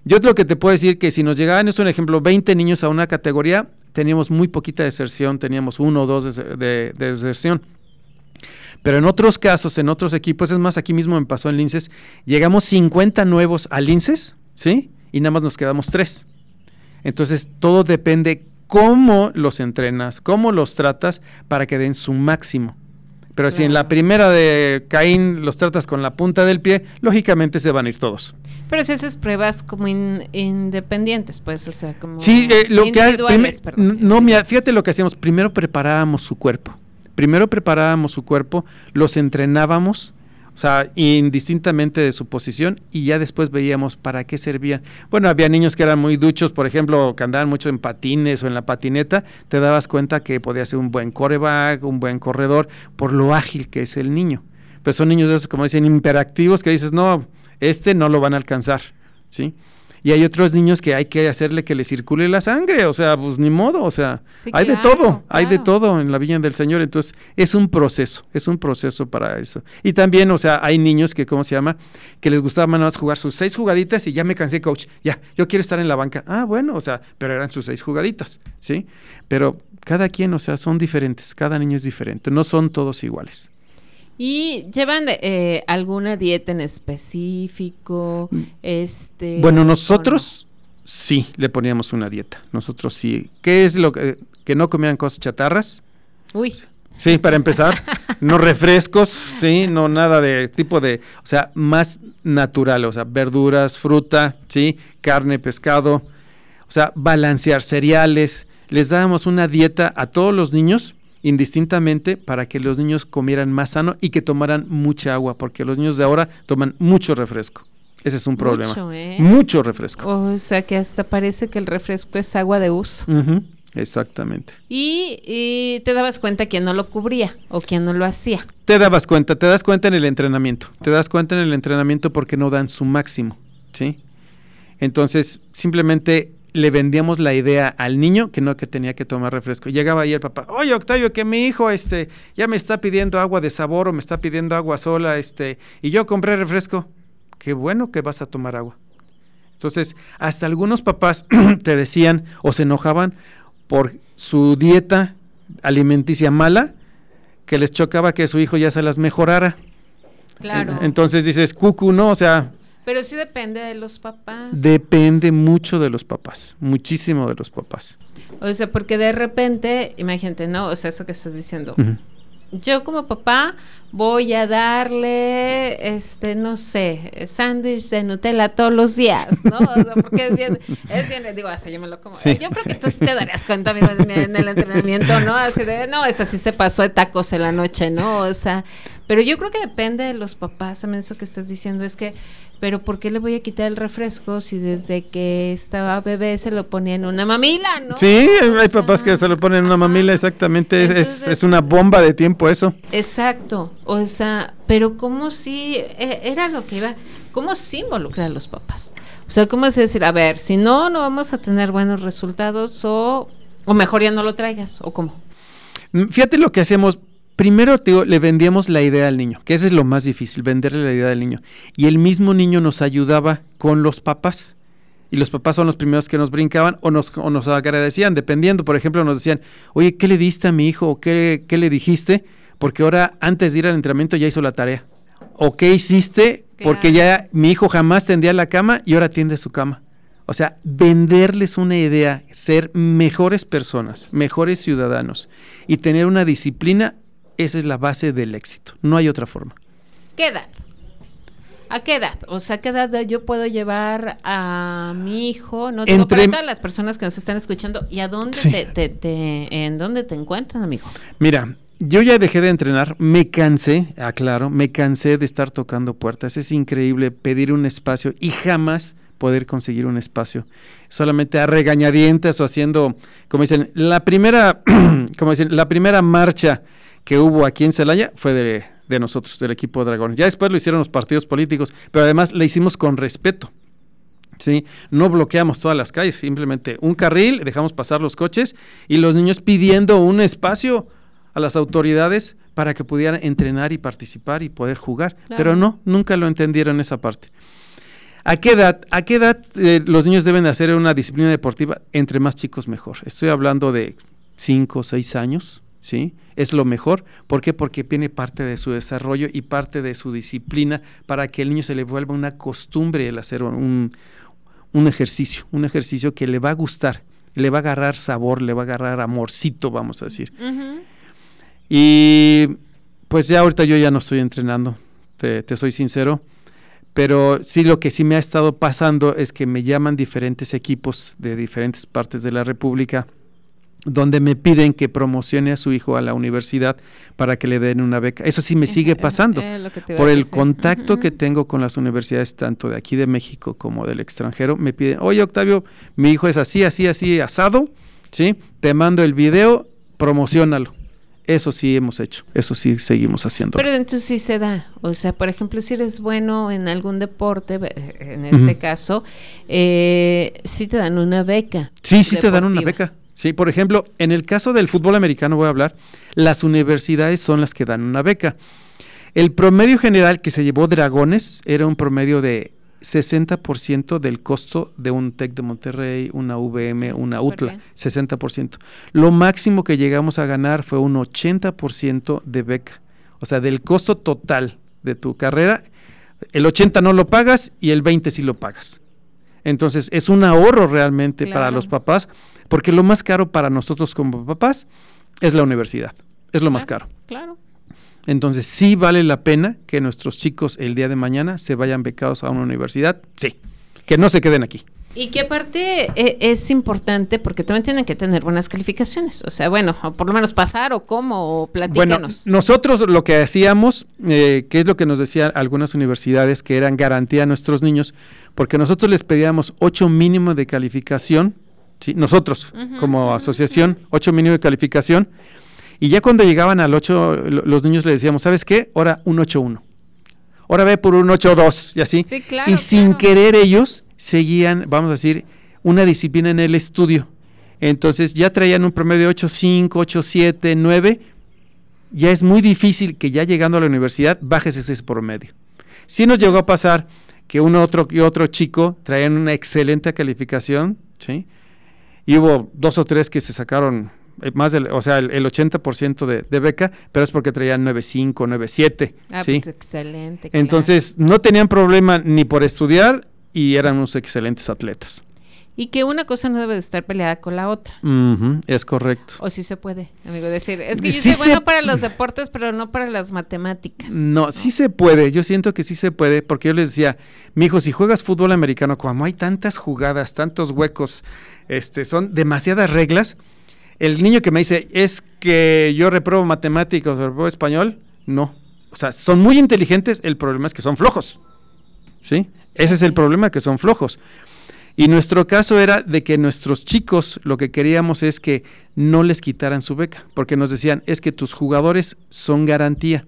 Yo lo que te puedo decir que si nos llegaban, es un ejemplo, 20 niños a una categoría, teníamos muy poquita deserción, teníamos uno o dos de, deserción. Pero en otros casos, en otros equipos, es más, aquí mismo me pasó en Linces, llegamos 50 nuevos a Linces, ¿sí? Y nada más nos quedamos tres. Entonces, todo depende cómo los entrenas, cómo los tratas para que den su máximo. Pero si en la primera de Caín los tratas con la punta del pie, lógicamente se van a ir todos. Pero si haces pruebas como independientes, pues, o sea, como sí, eh, lo que no, mira, fíjate lo que hacíamos. Primero preparábamos su cuerpo. Primero preparábamos su cuerpo, los entrenábamos o sea, indistintamente de su posición, y ya después veíamos para qué servían. Bueno, había niños que eran muy duchos, por ejemplo, que andaban mucho en patines o en la patineta, te dabas cuenta que podía ser un buen coreback, un buen corredor, por lo ágil que es el niño. Pero son niños de esos, como dicen, imperactivos, que dices, no, este no lo van a alcanzar, ¿sí? Y hay otros niños que hay que hacerle que le circule la sangre, o sea, pues ni modo, o sea, hay de todo, hay de todo en la Villa del Señor, entonces es un proceso, es un proceso para eso. Y también, o sea, hay niños que, ¿cómo se llama? Que les gustaba más jugar sus seis jugaditas y ya me cansé, coach, ya, yo quiero estar en la banca. Ah, bueno, o sea, pero eran sus seis jugaditas, ¿sí? Pero cada quien, o sea, son diferentes, cada niño es diferente, no son todos iguales. ¿Y llevan eh, alguna dieta en específico? Mm. Este, bueno, nosotros sí le poníamos una dieta. Nosotros sí. ¿Qué es lo que, que no comieran cosas chatarras? Uy. Sí, para empezar, no refrescos, sí, no nada de tipo de, o sea, más natural, o sea, verduras, fruta, sí, carne, pescado, o sea, balancear cereales. Les dábamos una dieta a todos los niños indistintamente para que los niños comieran más sano y que tomaran mucha agua, porque los niños de ahora toman mucho refresco. Ese es un problema. Mucho, ¿eh? mucho refresco. O sea que hasta parece que el refresco es agua de uso. Exactamente. Y, te dabas cuenta quién no lo cubría o quién no lo hacía. Te dabas cuenta, te das cuenta en el entrenamiento. Te das cuenta en el entrenamiento porque no dan su máximo, ¿sí? Entonces, simplemente le vendíamos la idea al niño que no que tenía que tomar refresco. Llegaba ahí el papá, oye Octavio, que mi hijo este ya me está pidiendo agua de sabor o me está pidiendo agua sola, este, y yo compré refresco. Qué bueno que vas a tomar agua. Entonces, hasta algunos papás te decían o se enojaban por su dieta alimenticia mala, que les chocaba que su hijo ya se las mejorara. Claro. Entonces dices, cucu, no, o sea, pero sí depende de los papás. Depende mucho de los papás, muchísimo de los papás. O sea, porque de repente, imagínate, ¿no? O sea, eso que estás diciendo. yo como papá voy a darle, este, no sé, sándwich de Nutella todos los días, ¿no? O sea, porque es bien, es bien, digo, así yo me lo como. Yo creo que tú sí te darías cuenta amigo, en el entrenamiento, ¿no? Así de, no, esa sí se pasó de tacos en la noche, ¿no? O sea, pero yo creo que depende de los papás, también eso que estás diciendo, es que pero ¿por qué le voy a quitar el refresco si desde que estaba bebé se lo ponía en una mamila, ¿no? Sí, hay papás que se lo ponen en una mamila, exactamente, es, es, una bomba de tiempo eso. Exacto, o sea, pero como si e, era lo que iba, ¿cómo sí involucrar a los papás? O sea, ¿cómo es decir, a ver, si no, no vamos a tener buenos resultados o, o mejor ya no lo traigas, o cómo? Mm, fíjate lo que hacemos, Primero digo, le vendíamos la idea al niño, que ese es lo más difícil, venderle la idea al niño. Y el mismo niño nos ayudaba con los papás. Y los papás son los primeros que nos brincaban o nos, o nos agradecían, dependiendo. Por ejemplo, nos decían, oye, ¿qué le diste a mi hijo? ¿O qué, qué le dijiste? Porque ahora, antes de ir al entrenamiento, ya hizo la tarea. ¿O qué hiciste? Porque ya mi hijo jamás tendía la cama y ahora tiende su cama. O sea, venderles una idea, ser mejores personas, mejores ciudadanos y tener una disciplina esa es la base del éxito. No hay otra forma. ¿Qué edad? ¿A qué edad? O sea, ¿qué edad yo puedo llevar a mi hijo? No tengo Entre... para las personas que nos están escuchando. ¿Y a dónde te, en dónde te encuentran, amigo? Mira, yo ya dejé de entrenar, me cansé, aclaro, me cansé de estar tocando puertas. Es increíble pedir un espacio y jamás poder conseguir un espacio. Solamente a regañadientes o haciendo, como dicen, la primera, como dicen, la primera marcha que hubo aquí en Celaya fue de, nosotros, del equipo de Dragones. Ya después lo hicieron los partidos políticos, pero además le hicimos con respeto. ¿sí? No bloqueamos todas las calles, simplemente un carril, dejamos pasar los coches y los niños pidiendo un espacio a las autoridades para que pudieran entrenar y participar y poder jugar. Pero no, nunca lo entendieron esa parte. ¿A qué edad, a qué edad eh, los niños deben hacer una disciplina deportiva? Entre más chicos mejor. Estoy hablando de 5 o 6 años, ¿sí? Es lo mejor. ¿Por qué? Porque tiene parte de su desarrollo y parte de su disciplina para que el niño se le vuelva una costumbre el hacer un, ejercicio, un ejercicio que le va a gustar, le va a agarrar sabor, le va a agarrar amorcito, vamos a decir. Y pues ya ahorita yo ya no estoy entrenando, te, te soy sincero pero sí lo que sí me ha estado pasando es que me llaman diferentes equipos de diferentes partes de la República donde me piden que promocione a su hijo a la universidad para que le den una beca. Eso sí me sigue pasando por el contacto que tengo con las universidades tanto de aquí de México como del extranjero. Me piden, oye Octavio, mi hijo es así, así, así, asado, ¿sí? Te mando el video, promocionalo. Eso sí hemos hecho, eso sí seguimos haciendo. Pero entonces sí se da, o sea, por ejemplo, si eres bueno en algún deporte, en este caso, eh, sí te dan una beca. Sí, sí te dan una beca. Sí, por ejemplo, en el caso del fútbol americano voy a hablar, las universidades son las que dan una beca. El promedio general que se llevó Dragones era un promedio de 60% del costo de un TEC de Monterrey, una VM, una UTLA, 60%. Lo máximo que llegamos a ganar fue un 80% de beca. O sea, del costo total de tu carrera, el 80 no lo pagas y el 20 sí lo pagas. Entonces, es un ahorro realmente para los papás porque lo más caro para nosotros como papás es la universidad, es lo más caro. Claro. Entonces, sí vale la pena que nuestros chicos el día de mañana se vayan becados a una universidad, sí, que no se queden aquí. Y que aparte e, es importante porque también tienen que tener buenas calificaciones. O sea, bueno, por lo menos pasar o cómo, o platícanos. Bueno, nosotros lo que hacíamos, eh, que es lo que nos decían algunas universidades que eran garantía a nuestros niños, porque nosotros les pedíamos ocho mínimo de calificación ¿sí? nosotros como asociación, ocho mínimo de calificación, y ya cuando llegaban al 8, los niños le decíamos, ¿sabes qué? Ahora un 8-1. Ahora ve por un 8-2 y así. y sin querer ellos seguían, vamos a decir, una disciplina en el estudio. Entonces ya traían un promedio de 8-5, 8-7, 9. Ya es muy difícil que ya llegando a la universidad bajes ese promedio. Sí nos llegó a pasar que uno otro y otro chico traían una excelente calificación, ¿sí? Y hubo dos o tres que se sacaron eh, más del, o sea, el, 80% de, de, beca, pero es porque traían 9.5, 9.7. Ah, ¿sí? pues excelente. Entonces, no tenían problema ni por estudiar y eran unos excelentes atletas. y que una cosa no debe de estar peleada con la otra. es correcto. O sí se puede, amigo, decir, es que yo soy bueno para los deportes, pero no para las matemáticas. No, sí se puede, yo siento que sí se puede, porque yo les decía, mi hijo, si juegas fútbol americano, como hay tantas jugadas, tantos huecos, este, son demasiadas reglas, el niño que me dice, es que yo repruebo matemáticas o repruebo español, no. O sea, son muy inteligentes, el problema es que son flojos. ¿Sí? Ese es el problema, que son flojos. Y nuestro caso era de que nuestros chicos lo que queríamos es que no les quitaran su beca, porque nos decían, es que tus jugadores son garantía.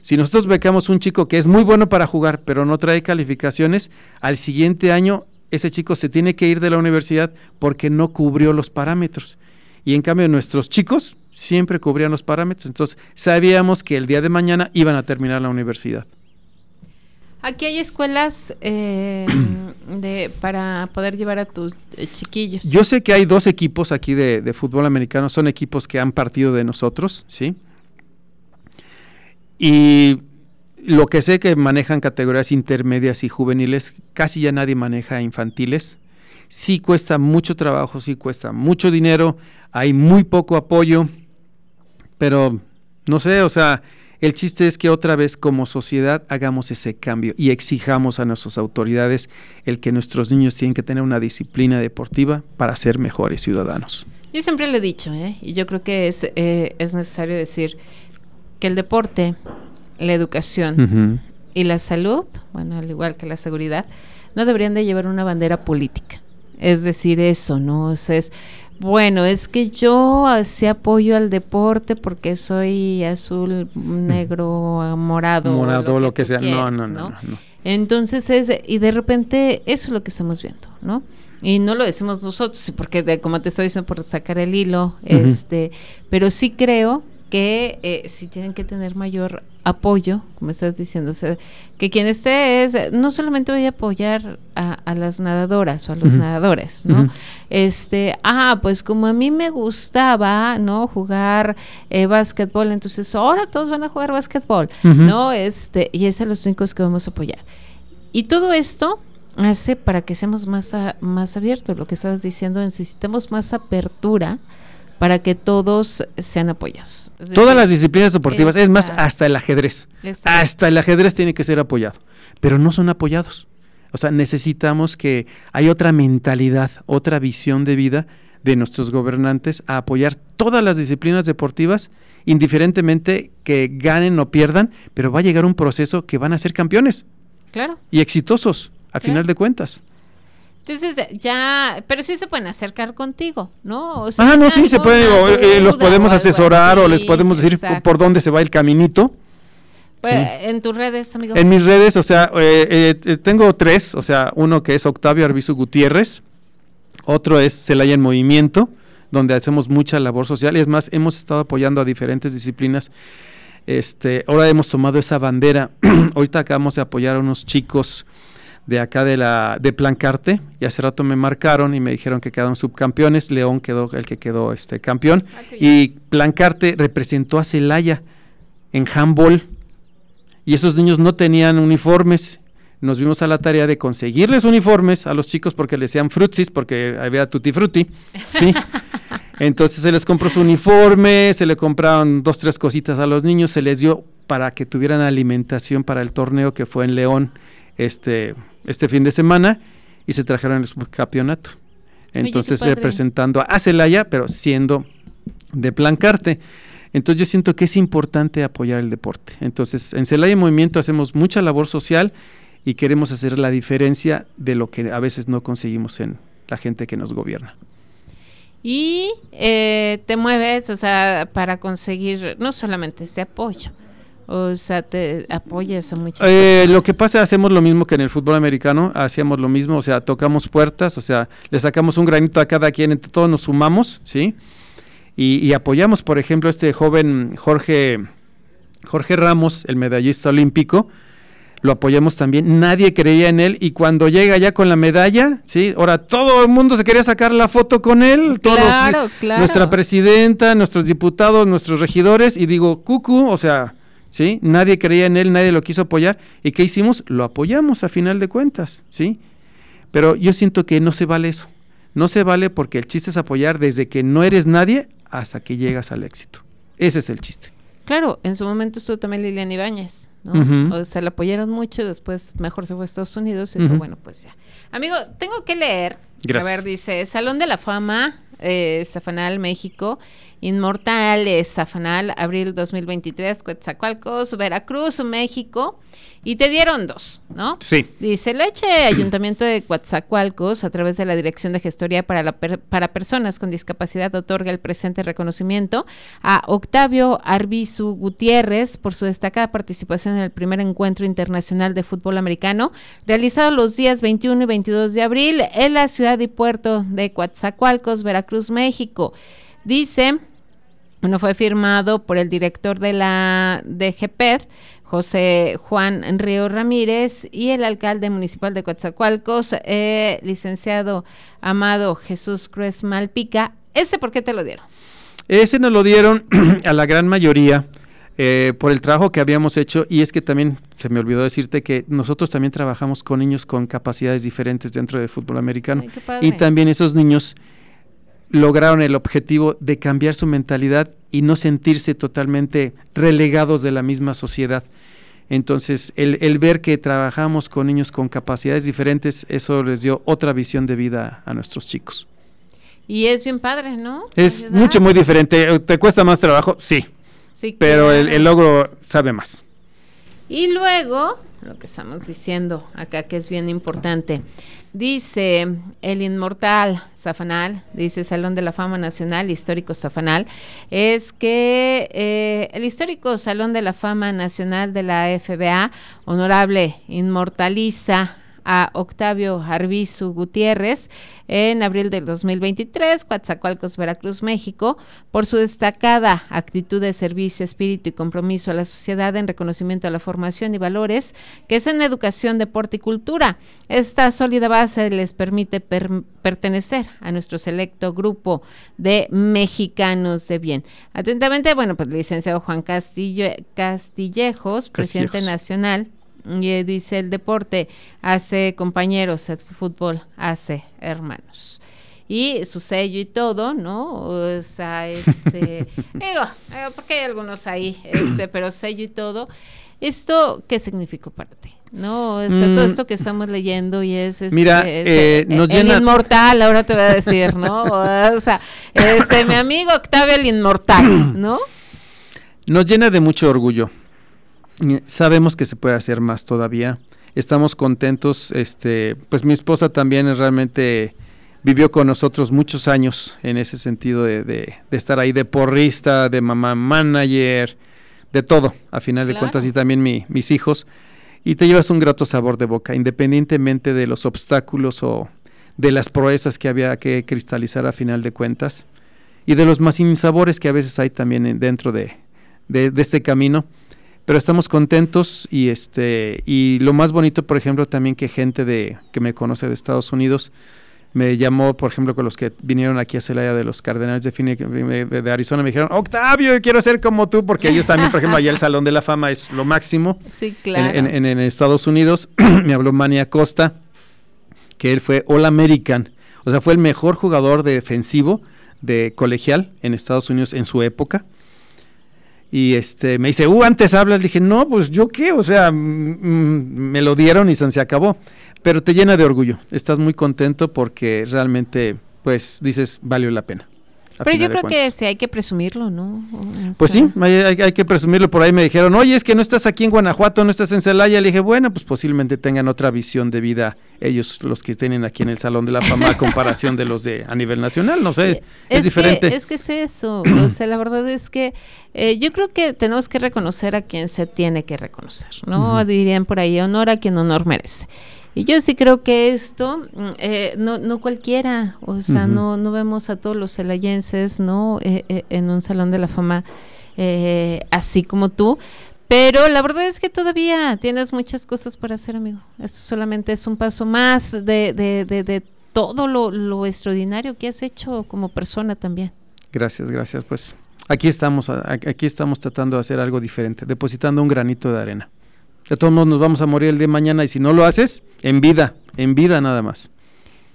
Si nosotros becamos un chico que es muy bueno para jugar, pero no trae calificaciones, al siguiente año ese chico se tiene que ir de la universidad porque no cubrió los parámetros. Y en cambio nuestros chicos siempre cubrían los parámetros, entonces sabíamos que el día de mañana iban a terminar la universidad. Aquí hay escuelas eh, de, para poder llevar a tus eh, chiquillos. Yo sé que hay dos equipos aquí de, fútbol americano, son equipos que han partido de nosotros, ¿sí? Y lo que sé que manejan categorías intermedias y juveniles, casi ya nadie maneja infantiles. Sí cuesta mucho trabajo, sí cuesta mucho dinero, hay muy poco apoyo, pero no sé, o sea, el chiste es que otra vez como sociedad hagamos ese cambio y exijamos a nuestras autoridades el que nuestros niños tienen que tener una disciplina deportiva para ser mejores ciudadanos. Yo siempre lo he dicho, ¿eh? y yo creo que es, eh, es necesario decir que el deporte, la educación y la salud, bueno, al igual que la seguridad, no deberían de llevar una bandera política. Es decir, eso, ¿no? es bueno, es que yo hacía apoyo al deporte porque soy azul, negro, morado. Morado, lo que, sea. no, no, no, Entonces es, y de repente eso es lo que estamos viendo, ¿no? Y no lo decimos nosotros, porque como te estoy diciendo, por sacar el hilo, este, pero sí creo que eh, si tienen que tener mayor apoyo, como estás diciendo, o sea, que quien esté es, no solamente voy a apoyar a, las nadadoras o a los nadadores, ¿no? Este, ah, pues como a mí me gustaba, ¿no? Jugar eh, básquetbol, entonces ahora todos van a jugar básquetbol, ¿no? Este, y es a los únicos que vamos a apoyar. Y todo esto hace para que seamos más, más abiertos, lo que estabas diciendo, necesitamos más apertura para que todos sean apoyados. Todas las disciplinas deportivas, es más, hasta el ajedrez. Hasta el ajedrez tiene que ser apoyado, pero no son apoyados. O sea, necesitamos que hay otra mentalidad, otra visión de vida de nuestros gobernantes a apoyar todas las disciplinas deportivas, indiferentemente que ganen o pierdan, pero va a llegar un proceso que van a ser campeones. Claro. Y exitosos, a final de cuentas. Entonces ya, pero sí se pueden acercar contigo, ¿no? ah, no, sí se pueden, eh, los podemos asesorar o les podemos decir por dónde se va el caminito. Pues, En tus redes, amigo. En mis redes, o sea, eh, eh, tengo tres, o sea, uno que es Octavio Arbizu Gutiérrez, otro es Celaya en Movimiento, donde hacemos mucha labor social y es más, hemos estado apoyando a diferentes disciplinas. Este, ahora hemos tomado esa bandera. Ahorita acabamos de apoyar a unos chicos de acá de la de Plancarte y hace rato me marcaron y me dijeron que quedaron subcampeones, León quedó el que quedó este campeón ah, y Plancarte representó a Celaya en handball y esos niños no tenían uniformes. Nos vimos a la tarea de conseguirles uniformes a los chicos porque les decían frutsis porque había tutti frutti, ¿sí? Entonces se les compró su uniforme, se le compraron dos tres cositas a los niños, se les dio para que tuvieran alimentación para el torneo que fue en León este este fin de semana y se trajeron el subcampeonato. Entonces representando a Celaya, pero siendo de Plancarte. Entonces yo siento que es importante apoyar el deporte. Entonces en Celaya Movimiento hacemos mucha labor social y queremos hacer la diferencia de lo que a veces no conseguimos en la gente que nos gobierna. Y eh, te mueves, o sea, para conseguir no solamente ese apoyo, o sea, te apoyas a muchas eh, Lo que pasa, hacemos lo mismo que en el fútbol americano, hacíamos lo mismo, o sea, tocamos puertas, o sea, le sacamos un granito a cada quien, entre todos nos sumamos, ¿sí? Y, apoyamos, por ejemplo, a este joven Jorge, Jorge Ramos, el medallista olímpico, lo apoyamos también, nadie creía en él y cuando llega ya con la medalla, ¿sí? Ahora todo el mundo se quería sacar la foto con él, todos, claro, claro. nuestra presidenta, nuestros diputados, nuestros regidores y digo, cucu, o sea, ¿sí? Nadie creía en él, nadie lo quiso apoyar. ¿Y qué hicimos? Lo apoyamos a final de cuentas, ¿sí? Pero yo siento que no se vale eso. No se vale porque el chiste es apoyar desde que no eres nadie hasta que llegas al éxito. Ese es el chiste. Claro, en su momento estuvo también Lilian Ibáñez, ¿no? O sea, la apoyaron mucho, después mejor se fue a Estados Unidos y bueno, pues ya. Amigo, tengo que leer. A ver, dice, Salón de la Fama, eh, Zafanal, México. Inmortales, Zafanal, abril 2023, Coetzacoalcos, Veracruz, México. Y te dieron dos, ¿no? Sí. Dice, Leche Ayuntamiento de Coatzacoalcos, a través de la Dirección de Gestoría para, la para Personas con Discapacidad, otorga el presente reconocimiento a Octavio Arbizu Gutiérrez por su destacada participación en el primer encuentro internacional de fútbol americano, realizado los días 21 y 22 de abril en la ciudad y puerto de Coatzacoalcos, Veracruz, México. Dice, bueno, fue firmado por el director de la DGPED, José Juan Río Ramírez, y el alcalde municipal de Coatzacoalcos, eh, licenciado Amado Jesús Cruz Malpica. ¿Ese por qué te lo dieron? Ese nos lo dieron a la gran mayoría eh, por el trabajo que habíamos hecho y es que también se me olvidó decirte que nosotros también trabajamos con niños con capacidades diferentes dentro del fútbol americano y también esos niños lograron el objetivo de cambiar su mentalidad y no sentirse totalmente relegados de la misma sociedad. Entonces, el, ver que trabajamos con niños con capacidades diferentes, eso les dio otra visión de vida a nuestros chicos. Y es bien padre, ¿no? Es mucho, muy diferente. ¿Te cuesta más trabajo? Sí. sí pero el logro sabe más. Y luego, lo que estamos diciendo acá que es bien importante, dice el inmortal Zafanal, dice Salón de la Fama Nacional Histórico Zafanal, es que eh, el histórico Salón de la Fama Nacional de la FBA, honorable, inmortaliza a Octavio Arbizu Gutiérrez en abril del 2023, Coatzacoalcos, Veracruz, México, por su destacada actitud de servicio, espíritu y compromiso a la sociedad en reconocimiento a la formación y valores que es en educación, deporte y cultura. Esta sólida base les permite pertenecer a nuestro selecto grupo de mexicanos de bien. Atentamente, bueno, pues licenciado Juan Castillo, Castillejos, presidente nacional y eh, dice, el deporte hace compañeros, el fútbol hace hermanos. Y su sello y todo, ¿no? O sea, este, digo, eh, porque hay algunos ahí, este, pero sello y todo. ¿Esto qué significó para ti? No, o sea, todo mm. esto que estamos leyendo y es, este, Mira, eh, nos el inmortal, ahora te voy a decir, ¿no? O sea, este, mi amigo Octavio el inmortal, ¿no? Nos llena de mucho orgullo, Sabemos que se puede hacer más todavía. Estamos contentos. Este, pues mi esposa también realmente vivió con nosotros muchos años en ese sentido de, estar ahí de porrista, de mamá manager, de todo, a final de cuentas, y también mis hijos. Y te llevas un grato sabor de boca, independientemente de los obstáculos o de las proezas que había que cristalizar a final de cuentas, y de los más insabores que a veces hay también dentro de, de este camino pero estamos contentos y este y lo más bonito por ejemplo también que gente de que me conoce de Estados Unidos me llamó por ejemplo con los que vinieron aquí a Celaya de los Cardenales de, de Arizona me dijeron Octavio quiero ser como tú porque ellos también por ejemplo allá el Salón de la Fama es lo máximo sí, claro. en, en, Estados Unidos me habló Mania Costa que él fue All American o sea fue el mejor jugador defensivo de colegial en Estados Unidos en su época y este me dice, uh, antes hablas. Dije, no, pues yo qué, o sea, me lo dieron y se acabó. Pero te llena de orgullo, estás muy contento porque realmente, pues dices, valió la pena. Pero yo creo que sí hay que presumirlo, ¿no? pues sí, hay, que presumirlo. Por ahí me dijeron, oye, es que no estás aquí en Guanajuato, no estás en Celaya. Le dije, bueno, pues posiblemente tengan otra visión de vida ellos, los que tienen aquí en el Salón de la Fama, a comparación de los de a nivel nacional, no sé, es, diferente. es que es eso, o sea, la verdad es que eh, yo creo que tenemos que reconocer a quien se tiene que reconocer, ¿no? Dirían por ahí, honor a quien honor merece. Y yo sí creo que esto, mm, eh, no, no cualquiera, o sea, no, no vemos a todos los celayenses, ¿no? Eh, eh, en un salón de la fama así como tú. Pero la verdad es que todavía tienes muchas cosas para hacer, amigo. Esto solamente es un paso más de, de, de, de todo lo, lo, extraordinario que has hecho como persona también. Gracias, gracias. Pues aquí estamos, aquí estamos tratando de hacer algo diferente, depositando un granito de arena. De todos modos nos vamos a morir el día de mañana y si no lo haces, en vida, en vida nada más.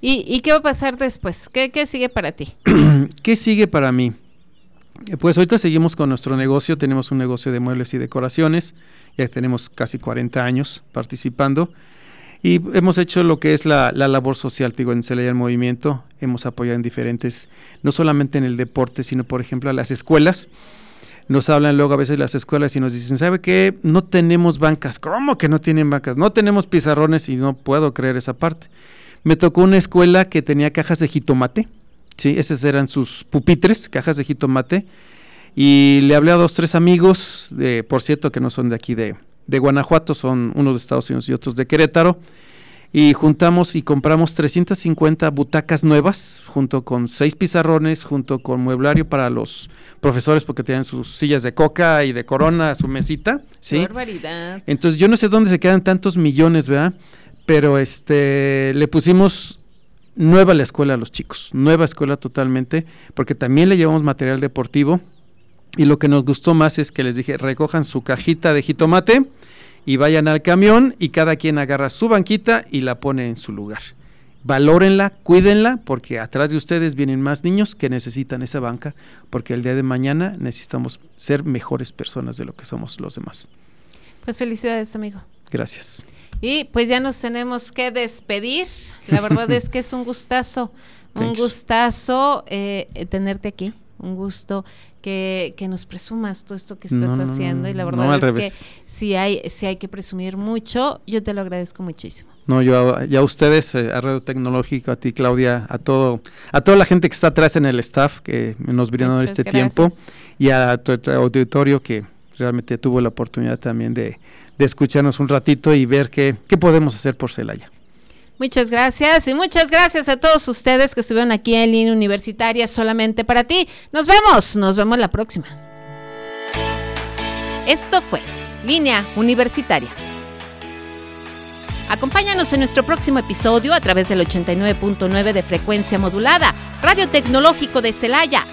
¿Y, qué va a pasar después? ¿Qué, qué sigue para ti? ¿Qué sigue para mí? Eh, pues ahorita seguimos con nuestro negocio, tenemos un negocio de muebles y decoraciones, ya tenemos casi 40 años participando y hemos hecho lo que es la, labor social, digo, en Celaya el Movimiento, hemos apoyado en diferentes, no solamente en el deporte, sino por ejemplo a las escuelas. Nos hablan luego a veces las escuelas y nos dicen, ¿sabe qué? No tenemos bancas. ¿Cómo que no tienen bancas? No tenemos pizarrones y no puedo creer esa parte. Me tocó una escuela que tenía cajas de jitomate, ¿sí? Esos eran sus pupitres, cajas de jitomate. Y le hablé a dos, tres amigos, de, por cierto, que no son de aquí de, de Guanajuato, son unos de Estados Unidos y otros de Querétaro. Y juntamos y compramos 350 butacas nuevas, junto con seis pizarrones, junto con mueblario para los profesores, porque tenían sus sillas de coca y de corona, su mesita. ¿sí? barbaridad! Entonces, yo no sé dónde se quedan tantos millones, ¿verdad? pero este le pusimos nueva la escuela a los chicos, nueva escuela totalmente, porque también le llevamos material deportivo y lo que nos gustó más es que les dije, recojan su cajita de jitomate y vayan al camión y cada quien agarra su banquita y la pone en su lugar. Valórenla, cuídenla, porque atrás de ustedes vienen más niños que necesitan esa banca, porque el día de mañana necesitamos ser mejores personas de lo que somos los demás. Pues felicidades, amigo. Gracias. Y pues ya nos tenemos que despedir. La verdad es que es un gustazo, un gustazo eh, tenerte aquí, un gusto que, que, nos presumas todo esto que estás haciendo. y la verdad es que si hay, si hay que presumir mucho, yo te lo agradezco muchísimo. No, yo ya a ustedes, eh, a Radio Tecnológico, a ti Claudia, a todo, a toda la gente que está atrás en el staff que nos brindó este tiempo y a tu auditorio que realmente tuvo la oportunidad también de, escucharnos un ratito y ver qué, qué podemos hacer por Celaya. Muchas gracias y muchas gracias a todos ustedes que estuvieron aquí en línea universitaria solamente para ti. Nos vemos, nos vemos la próxima. Esto fue Línea Universitaria. Acompáñanos en nuestro próximo episodio a través del 89.9 de frecuencia modulada, Radio Tecnológico de Celaya,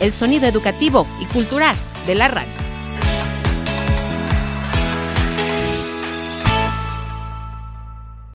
el sonido educativo y cultural de la radio.